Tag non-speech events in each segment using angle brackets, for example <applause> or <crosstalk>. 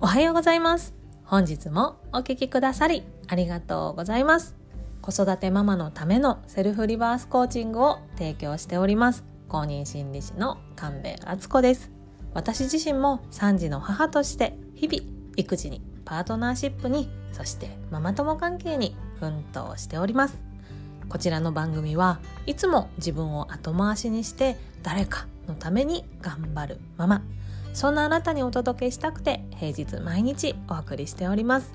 おはようございます。本日もお聞きくださりありがとうございます。子育てママのためのセルフリバースコーチングを提供しております。公認心理師の神戸敦子です。私自身も3児の母として日々育児にパートナーシップにそしてママ友関係に奮闘しております。こちらの番組はいつも自分を後回しにして誰かのために頑張るママ。そんなあなたにお届けしたくて平日毎日お送りしております。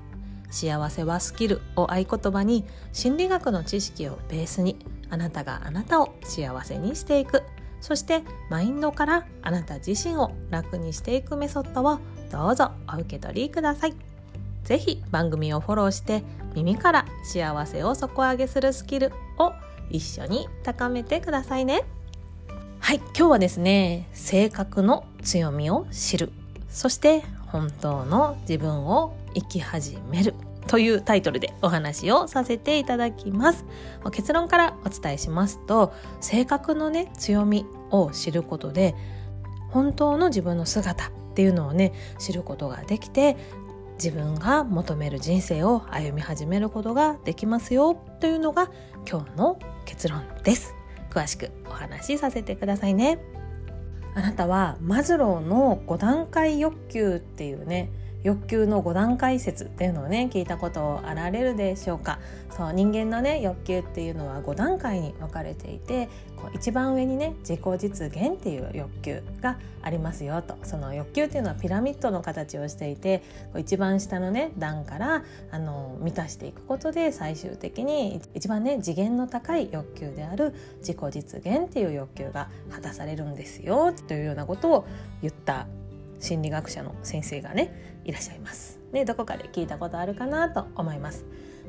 幸せはスキルを合言葉に心理学の知識をベースにあなたがあなたを幸せにしていく。そしてマインドからあなた自身を楽にしていくメソッドをどうぞお受け取りください。ぜひ番組をフォローして耳から幸せを底上げするスキルを一緒に高めてくださいね。はい今日はですね性格の強みを知る。そして本当の自分を生き始める。というタイトルでお話をさせていただきます。結論からお伝えしますと性格のね強みを知ることで本当の自分の姿っていうのをね知ることができて自分が求める人生を歩み始めることができますよ。というのが今日の結論です。詳しくお話しさせてくださいね。あなたはマズローの5段階欲求っていうね欲求の5段階説っていうのをね聞いたことあられるでしょうか。そう人間のね欲求っていうのは5段階に分かれていてこう一番上にね自己実現っていう欲求がありますよと。その欲求っていうのはピラミッドの形をしていてこう一番下のね段からあの満たしていくことで最終的に一番ね次元の高い欲求である自己実現っていう欲求が果たされるんですよというようなことを言った心理学者の先生がねいらっしゃいます。でどこかで聞いたことあるかなと思います。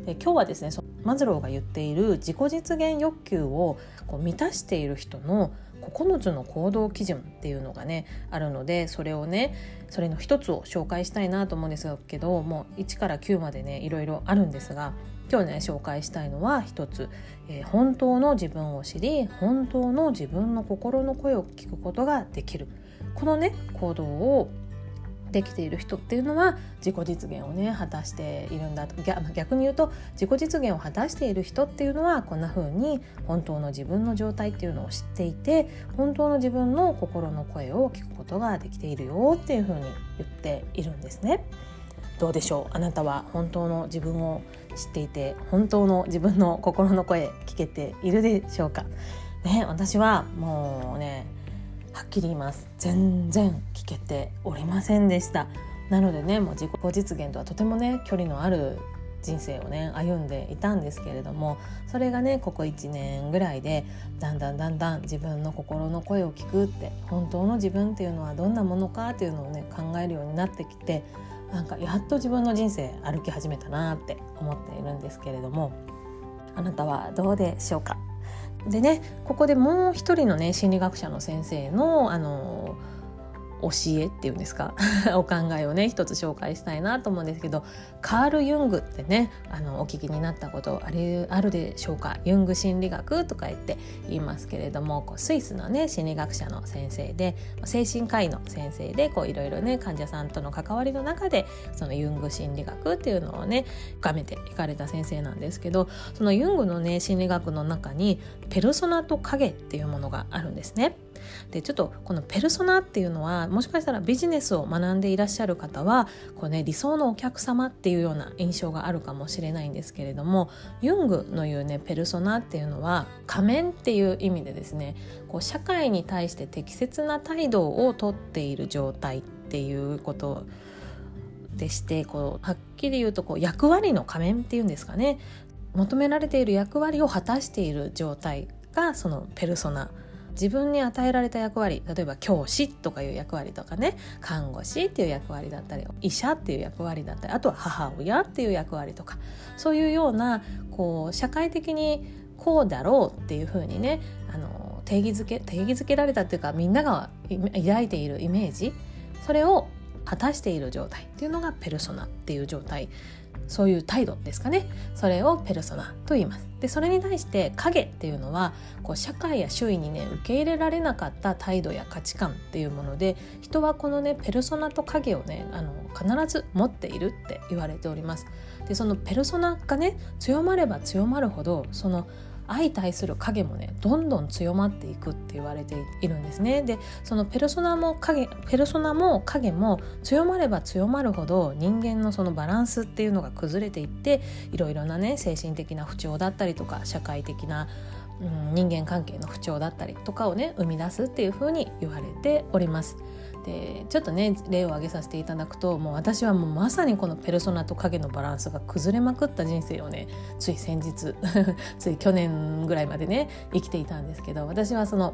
で今日はですねマズローが言っている自己実現欲求をこう満たしている人の9つの行動基準っていうのがねあるのでそれをねそれの一つを紹介したいなと思うんですけどもう1から9までねいろいろあるんですが今日ね紹介したいのは一つ、えー、本当の自分を知り本当の自分の心の声を聞くことができるこのね行動をできている人っていうのは自己実現をね果たしているんだと。逆に言うと自己実現を果たしている人っていうのはこんな風に本当の自分の状態っていうのを知っていて本当の自分の心の声を聞くことができているよっていう風に言っているんですね。どうでしょう？あなたは本当の自分を知っていて本当の自分の心の声聞けているでしょうか？ね私はもうねはっきり言います。全然聞けておりませんでした。なのでねもう自己実現とはとてもね距離のある人生をね歩んでいたんですけれどもそれがねここ1年ぐらいでだんだんだんだん自分の心の声を聞くって本当の自分っていうのはどんなものかっていうのをね考えるようになってきてなんかやっと自分の人生歩き始めたなって思っているんですけれどもあなたはどうでしょうか？でねここでもう一人のね心理学者の先生のあの教えっていうんですか？<laughs> お考えをね一つ紹介したいなと思うんですけどカール・ユングってねあのお聞きになったことあるあるでしょうか？ユング心理学とか言って言いますけれどもこうスイスのね心理学者の先生で精神科医の先生でいろいろね患者さんとの関わりの中でそのユング心理学っていうのをね深めていかれた先生なんですけどそのユングのね心理学の中にペルソナと影っていうものがあるんですね。でちょっとこのペルソナっていうのはもしかしたらビジネスを学んでいらっしゃる方はこう、ね、理想のお客様っていうような印象があるかもしれないんですけれどもユングの言うねペルソナっていうのは仮面っていう意味でですねこう社会に対して適切な態度をとっている状態っていうことでしてこうはっきり言うとこう役割の仮面っていうんですかね求められている役割を果たしている状態がそのペルソナ自分に与えられた役割例えば教師とかいう役割とかね看護師っていう役割だったり医者っていう役割だったりあとは母親っていう役割とかそういうようなこう社会的にこうだろうっていうふうにねあの定義づけ定義づけられたっていうかみんなが抱いているイメージそれを果たしている状態っていうのがペルソナっていう状態そういう態度ですかね。それをペルソナと言います。でそれに対して影っていうのはこう社会や周囲にね受け入れられなかった態度や価値観っていうもので人はこのねペルソナと影をねあの必ず持っているって言われております。でそのペルソナがね強まれば強まるほどその相対する影もねどんどん強まっていくって言われているんですねでそのペルソナも影ペルソナも影も強まれば強まるほど人間のそのバランスっていうのが崩れていっていろいろなね精神的な不調だったりとか社会的なうん、人間関係の不調だったりとかをね生み出すっていうふうに言われております。でちょっとね例を挙げさせていただくともう私はもうまさにこのペルソナと影のバランスが崩れまくった人生をねつい先日 <laughs> つい去年ぐらいまでね生きていたんですけど私はその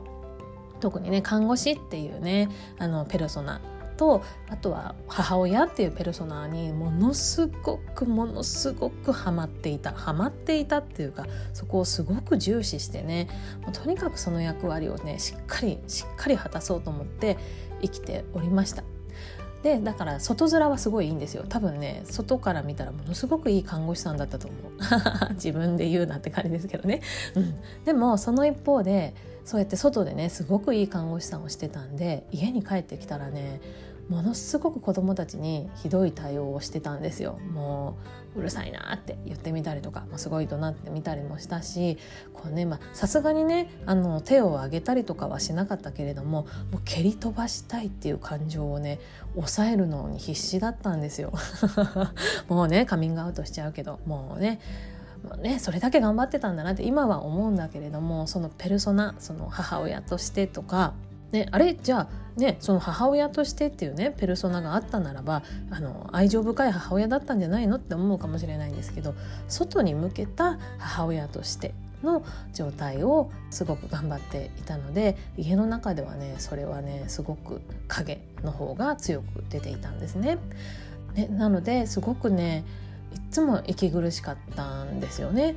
特にね看護師っていうねあのペルソナとあとは母親っていうペルソナにものすごくものすごくハマっていたハマっていたっていうかそこをすごく重視してねとにかくその役割をねしっかりしっかり果たそうと思って生きておりました。でだから外面はすごいいいんですよ。多分ね外から見たらものすごくいい看護師さんだったと思う。<laughs> 自分で言うなって感じですけどね、うん、でもその一方でそうやって外でねすごくいい看護師さんをしてたんで家に帰ってきたらねものすごく子どもたちにひどい対応をしてたんですよ。もううるさいなって言ってみたりとか、もうすごい怒鳴ってみたりもしたしこうねさすがにねあの手を挙げたりとかはしなかったけれどももう蹴り飛ばしたいっていう感情をね抑えるのに必死だったんですよ。<laughs> もうねカミングアウトしちゃうけどもうねね、それだけ頑張ってたんだなって今は思うんだけれどもそのペルソナその母親としてとかね、あれ？じゃあねその母親としてっていうねペルソナがあったならばあの愛情深い母親だったんじゃないのって思うかもしれないんですけど外に向けた母親としての状態をすごく頑張っていたので家の中ではねそれはねすごく影の方が強く出ていたんですね。ねなのですごくねいつも息苦しかったんですよね。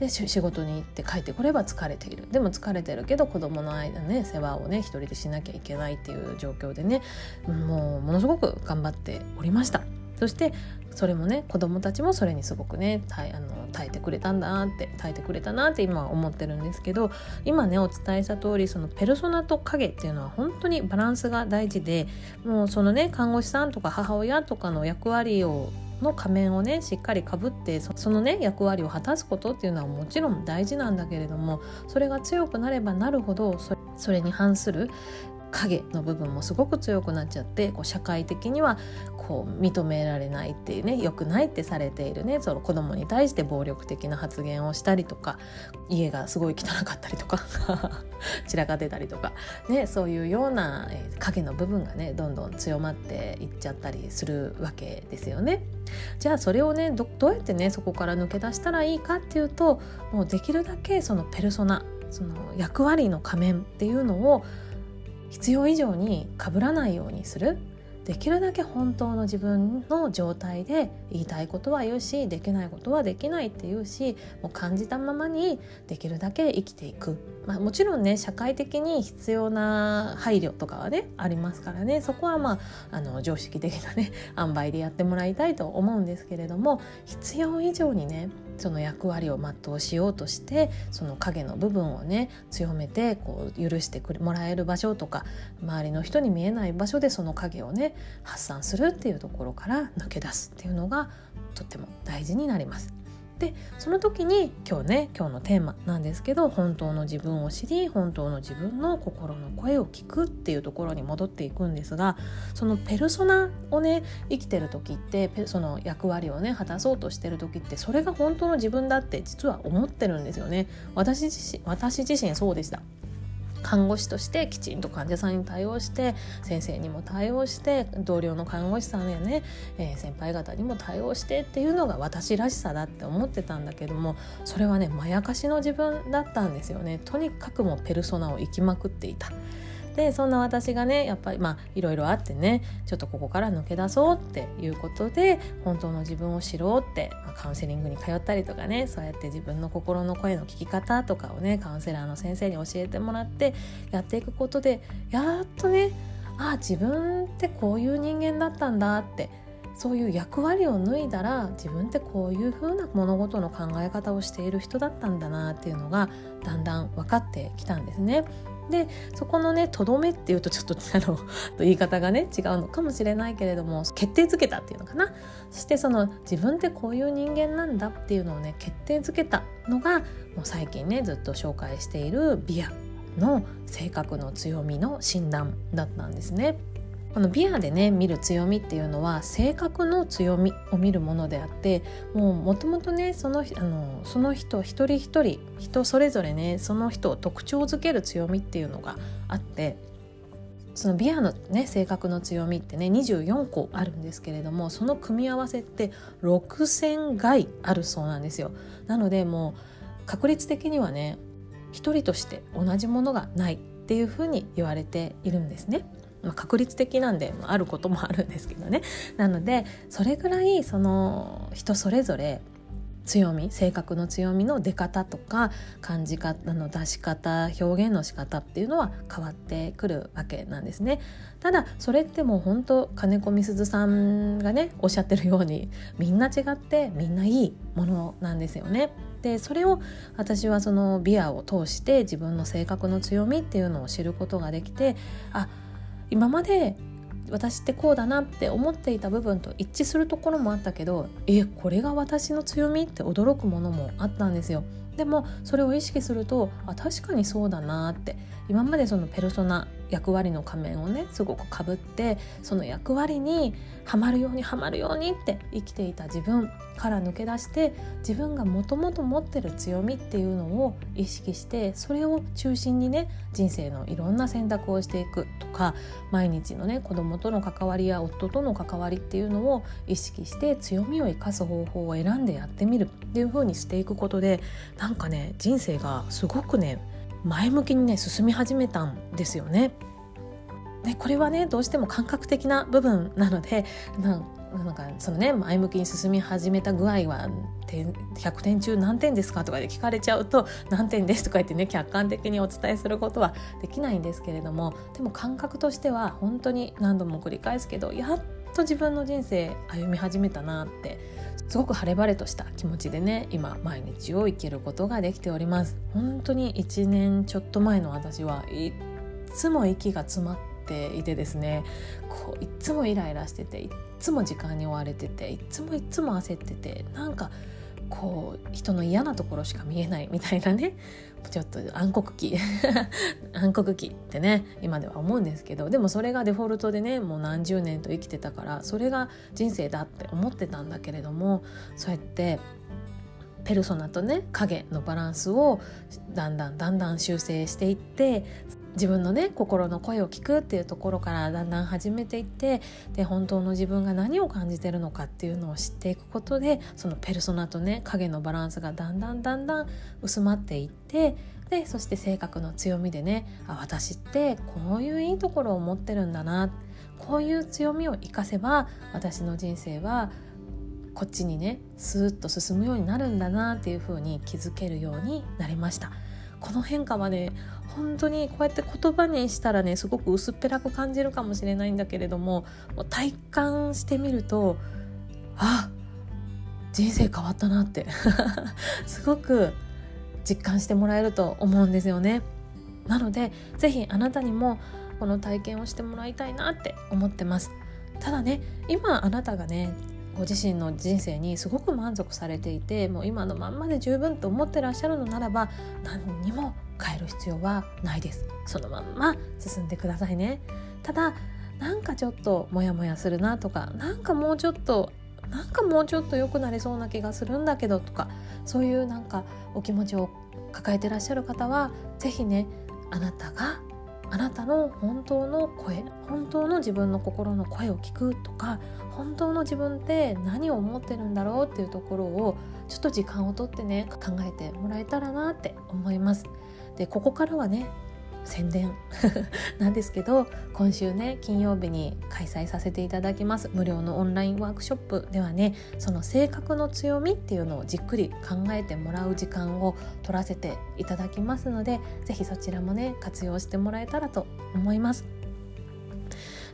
で仕事に行って帰ってこれば疲れている。でも疲れてるけど子供の間ね世話をね一人でしなきゃいけないっていう状況でねもうものすごく頑張っておりました。そしてそれもね子供たちもそれにすごくね耐あの耐えてくれたんだなって耐えてくれたなって今は思ってるんですけど今ねお伝えした通りそのペルソナと影っていうのは本当にバランスが大事でもうそのね看護師さんとか母親とかの役割をの仮面をねしっかりかぶってそのね役割を果たすことっていうのはもちろん大事なんだけれどもそれが強くなればなるほどそれに反する影の部分もすごく強くなっちゃってこう社会的にはこう認められないっていうね良くないってされているねその子供に対して暴力的な発言をしたりとか家がすごい汚かったりとか <laughs> 散らかってたりとか、ね、そういうような、影の部分がねどんどん強まっていっちゃったりするわけですよね。じゃあそれをねどうやってねそこから抜け出したらいいかっていうともうできるだけそのペルソナその役割の仮面っていうのを必要以上にかぶらないようにする。できるだけ本当の自分の状態で言いたいことは言うしできないことはできないって言うしもう感じたままにできるだけ生きていく、まあ、もちろんね社会的に必要な配慮とかはねありますからね。そこはまああの常識的なね <laughs> 塩梅でやってもらいたいと思うんですけれども必要以上にねその役割を全うしようとしてその影の部分をね強めてこう許してもらえる場所とか周りの人に見えない場所でその影をね発散するっていうところから抜け出すっていうのがとっても大事になります。でその時に今日ね今日のテーマなんですけど本当の自分を知り本当の自分の心の声を聞くっていうところに戻っていくんですがそのペルソナをね生きてる時ってその役割をね果たそうとしてる時ってそれが本当の自分だって実は思ってるんですよね私自身私自身そうでした看護師としてきちんと患者さんに対応して先生にも対応して同僚の看護師さんやね、えー、先輩方にも対応してっていうのが私らしさだって思ってたんだけどもそれはねまやかしの自分だったんですよねとにかくもペルソナを生きまくっていた。でそんな私がねやっぱりまあいろいろあってねちょっとここから抜け出そうっていうことで本当の自分を知ろうって、まあ、カウンセリングに通ったりとかねそうやって自分の心の声の聞き方とかをねカウンセラーの先生に教えてもらってやっていくことでやっとねああ自分ってこういう人間だったんだってそういう役割を脱いだら自分ってこういう風な物事の考え方をしている人だったんだなっていうのがだんだん分かってきたんですね。でそこのねとどめっていうとちょっと <laughs> あの言い方がね違うのかもしれないけれども決定づけたっていうのかなそしてその自分ってこういう人間なんだっていうのをね決定づけたのがもう最近ねずっと紹介しているビアの性格の強みの診断だったんですね。このビアでね見る強みっていうのは性格の強みを見るものであってもうもともとねそのあのその人一人一人人それぞれねその人を特徴づける強みっていうのがあってそのビアのね性格の強みってね24個あるんですけれどもその組み合わせって6,000害あるそうなんですよ。なのでもう確率的にはね一人として同じものがないっていうふうに言われているんですね。まあ、確率的なんで、まあ、あることもあるんですけどねなのでそれぐらいその人それぞれ強み性格の強みの出方とか感じ方の出し方表現の仕方っていうのは変わってくるわけなんですね。ただそれってもう本当金子みすずさんがねおっしゃってるようにみんな違ってみんないいものなんですよね。でそれを私はそのビアを通して自分の性格の強みっていうのを知ることができてあ今まで私ってこうだなって思っていた部分と一致するところもあったけどえこれが私の強みって驚くものもあったんですよ。でもそれを意識するとあ確かにそうだなって今までそのペルソナ役割の仮面をねすごくかぶってその役割にはまるようにはまるようにって生きていた自分から抜け出して自分がもともと持ってる強みっていうのを意識してそれを中心にね人生のいろんな選択をしていくとか毎日のね子供との関わりや夫との関わりっていうのを意識して強みを生かす方法を選んでやってみるっていう風にしていくことでなんかね人生がすごくね前向きにね進み始めたんですよね。でこれはねどうしても感覚的な部分なので <laughs> なんかそのね前向きに進み始めた具合は100点中何点ですかとかで聞かれちゃうと何点ですとか言ってね客観的にお伝えすることはできないんですけれどもでも感覚としては本当に何度も繰り返すけどやっと自分の人生歩み始めたなってすごく晴れ晴れとした気持ちでね今毎日を生きることができております。本当に1年ちょっと前の私はいつも息が詰まっていてですねこういつもイライラしてていつも時間に追われてていつもいつも焦っててなんかこう人の嫌なところしか見えないみたいなね。<laughs> ちょっと暗黒期。<laughs> 暗黒期ってね今では思うんですけど。でもそれがデフォルトでねもう何十年と生きてたからそれが人生だって思ってたんだけれどもそうやってペルソナとね影のバランスをだんだんだんだん修正していって自分のね心の声を聞くっていうところからだんだん始めていってで本当の自分が何を感じてるのかっていうのを知っていくことでそのペルソナとね影のバランスがだんだんだんだん薄まっていってでそして性格の強みでねあ私ってこういういいところを持ってるんだなこういう強みを生かせば私の人生はこっちにねスーッと進むようになるんだなっていうふうに気づけるようになりました。この変化はね本当にこうやって言葉にしたらねすごく薄っぺらく感じるかもしれないんだけれどももう体感してみるとあ人生変わったなって <laughs> すごく実感してもらえると思うんですよね。なので是非あなたにもこの体験をしてもらいたいなって思ってます。ただね今あなたがねご自身の人生にすごく満足されていてもう今のまんまで十分と思ってらっしゃるのならば何にも変える必要はないです。そのまんま進んでくださいね。ただなんかちょっとモヤモヤするなとかなんかもうちょっとなんかもうちょっと良くなりそうな気がするんだけどとかそういうなんかお気持ちを抱えてらっしゃる方は是非ねあなたがあなたの本当の声本当の自分の心の声を聞くとか本当の自分って何を思ってるんだろうっていうところをちょっと時間をとってね考えてもらえたらなって思います。でここからはね宣伝 <laughs> なんですけど今週ね金曜日に開催させていただきます無料のオンラインワークショップではねその性格の強みっていうのをじっくり考えてもらう時間を取らせていただきますので是非そちらもね活用してもらえたらと思います。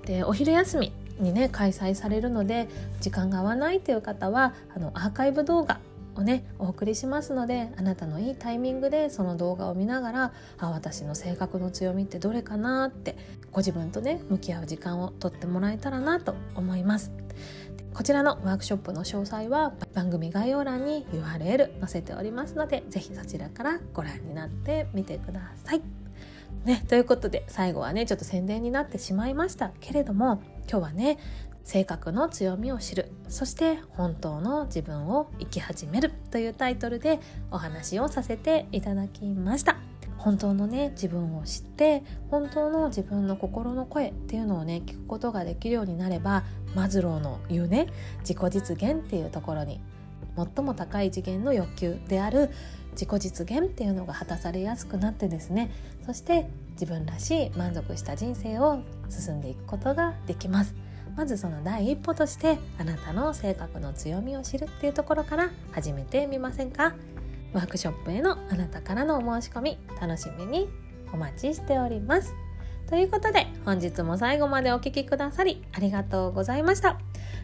でお昼休みにね開催されるので時間が合わないという方はあのアーカイブ動画をねお送りしますのであなたのいいタイミングでその動画を見ながらあ私の性格の強みってどれかなってご自分とね向き合う時間をとってもらえたらなと思います。こちらのワークショップの詳細は番組概要欄に URL 載せておりますので是非そちらからご覧になってみてください。ね、ということで最後はねちょっと宣伝になってしまいましたけれども今日はね性格の強みを知る。そして本当の自分を生き始める。というタイトルでお話をさせていただきました。本当のね自分を知って本当の自分の心の声っていうのをね聞くことができるようになればマズローの言うね自己実現っていうところに最も高い次元の欲求である自己実現っていうのが果たされやすくなってですねそして自分らしい満足した人生を進んでいくことができます。まずその第一歩としてあなたの性格の強みを知るっていうところから始めてみませんか？ワークショップへのあなたからのお申し込み楽しみにお待ちしております。ということで本日も最後までお聴きくださりありがとうございました。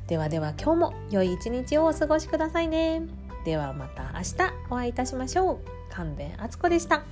ではでは今日も良い一日をお過ごしくださいね。ではまた明日お会いいたしましょう。神戸敦子でした。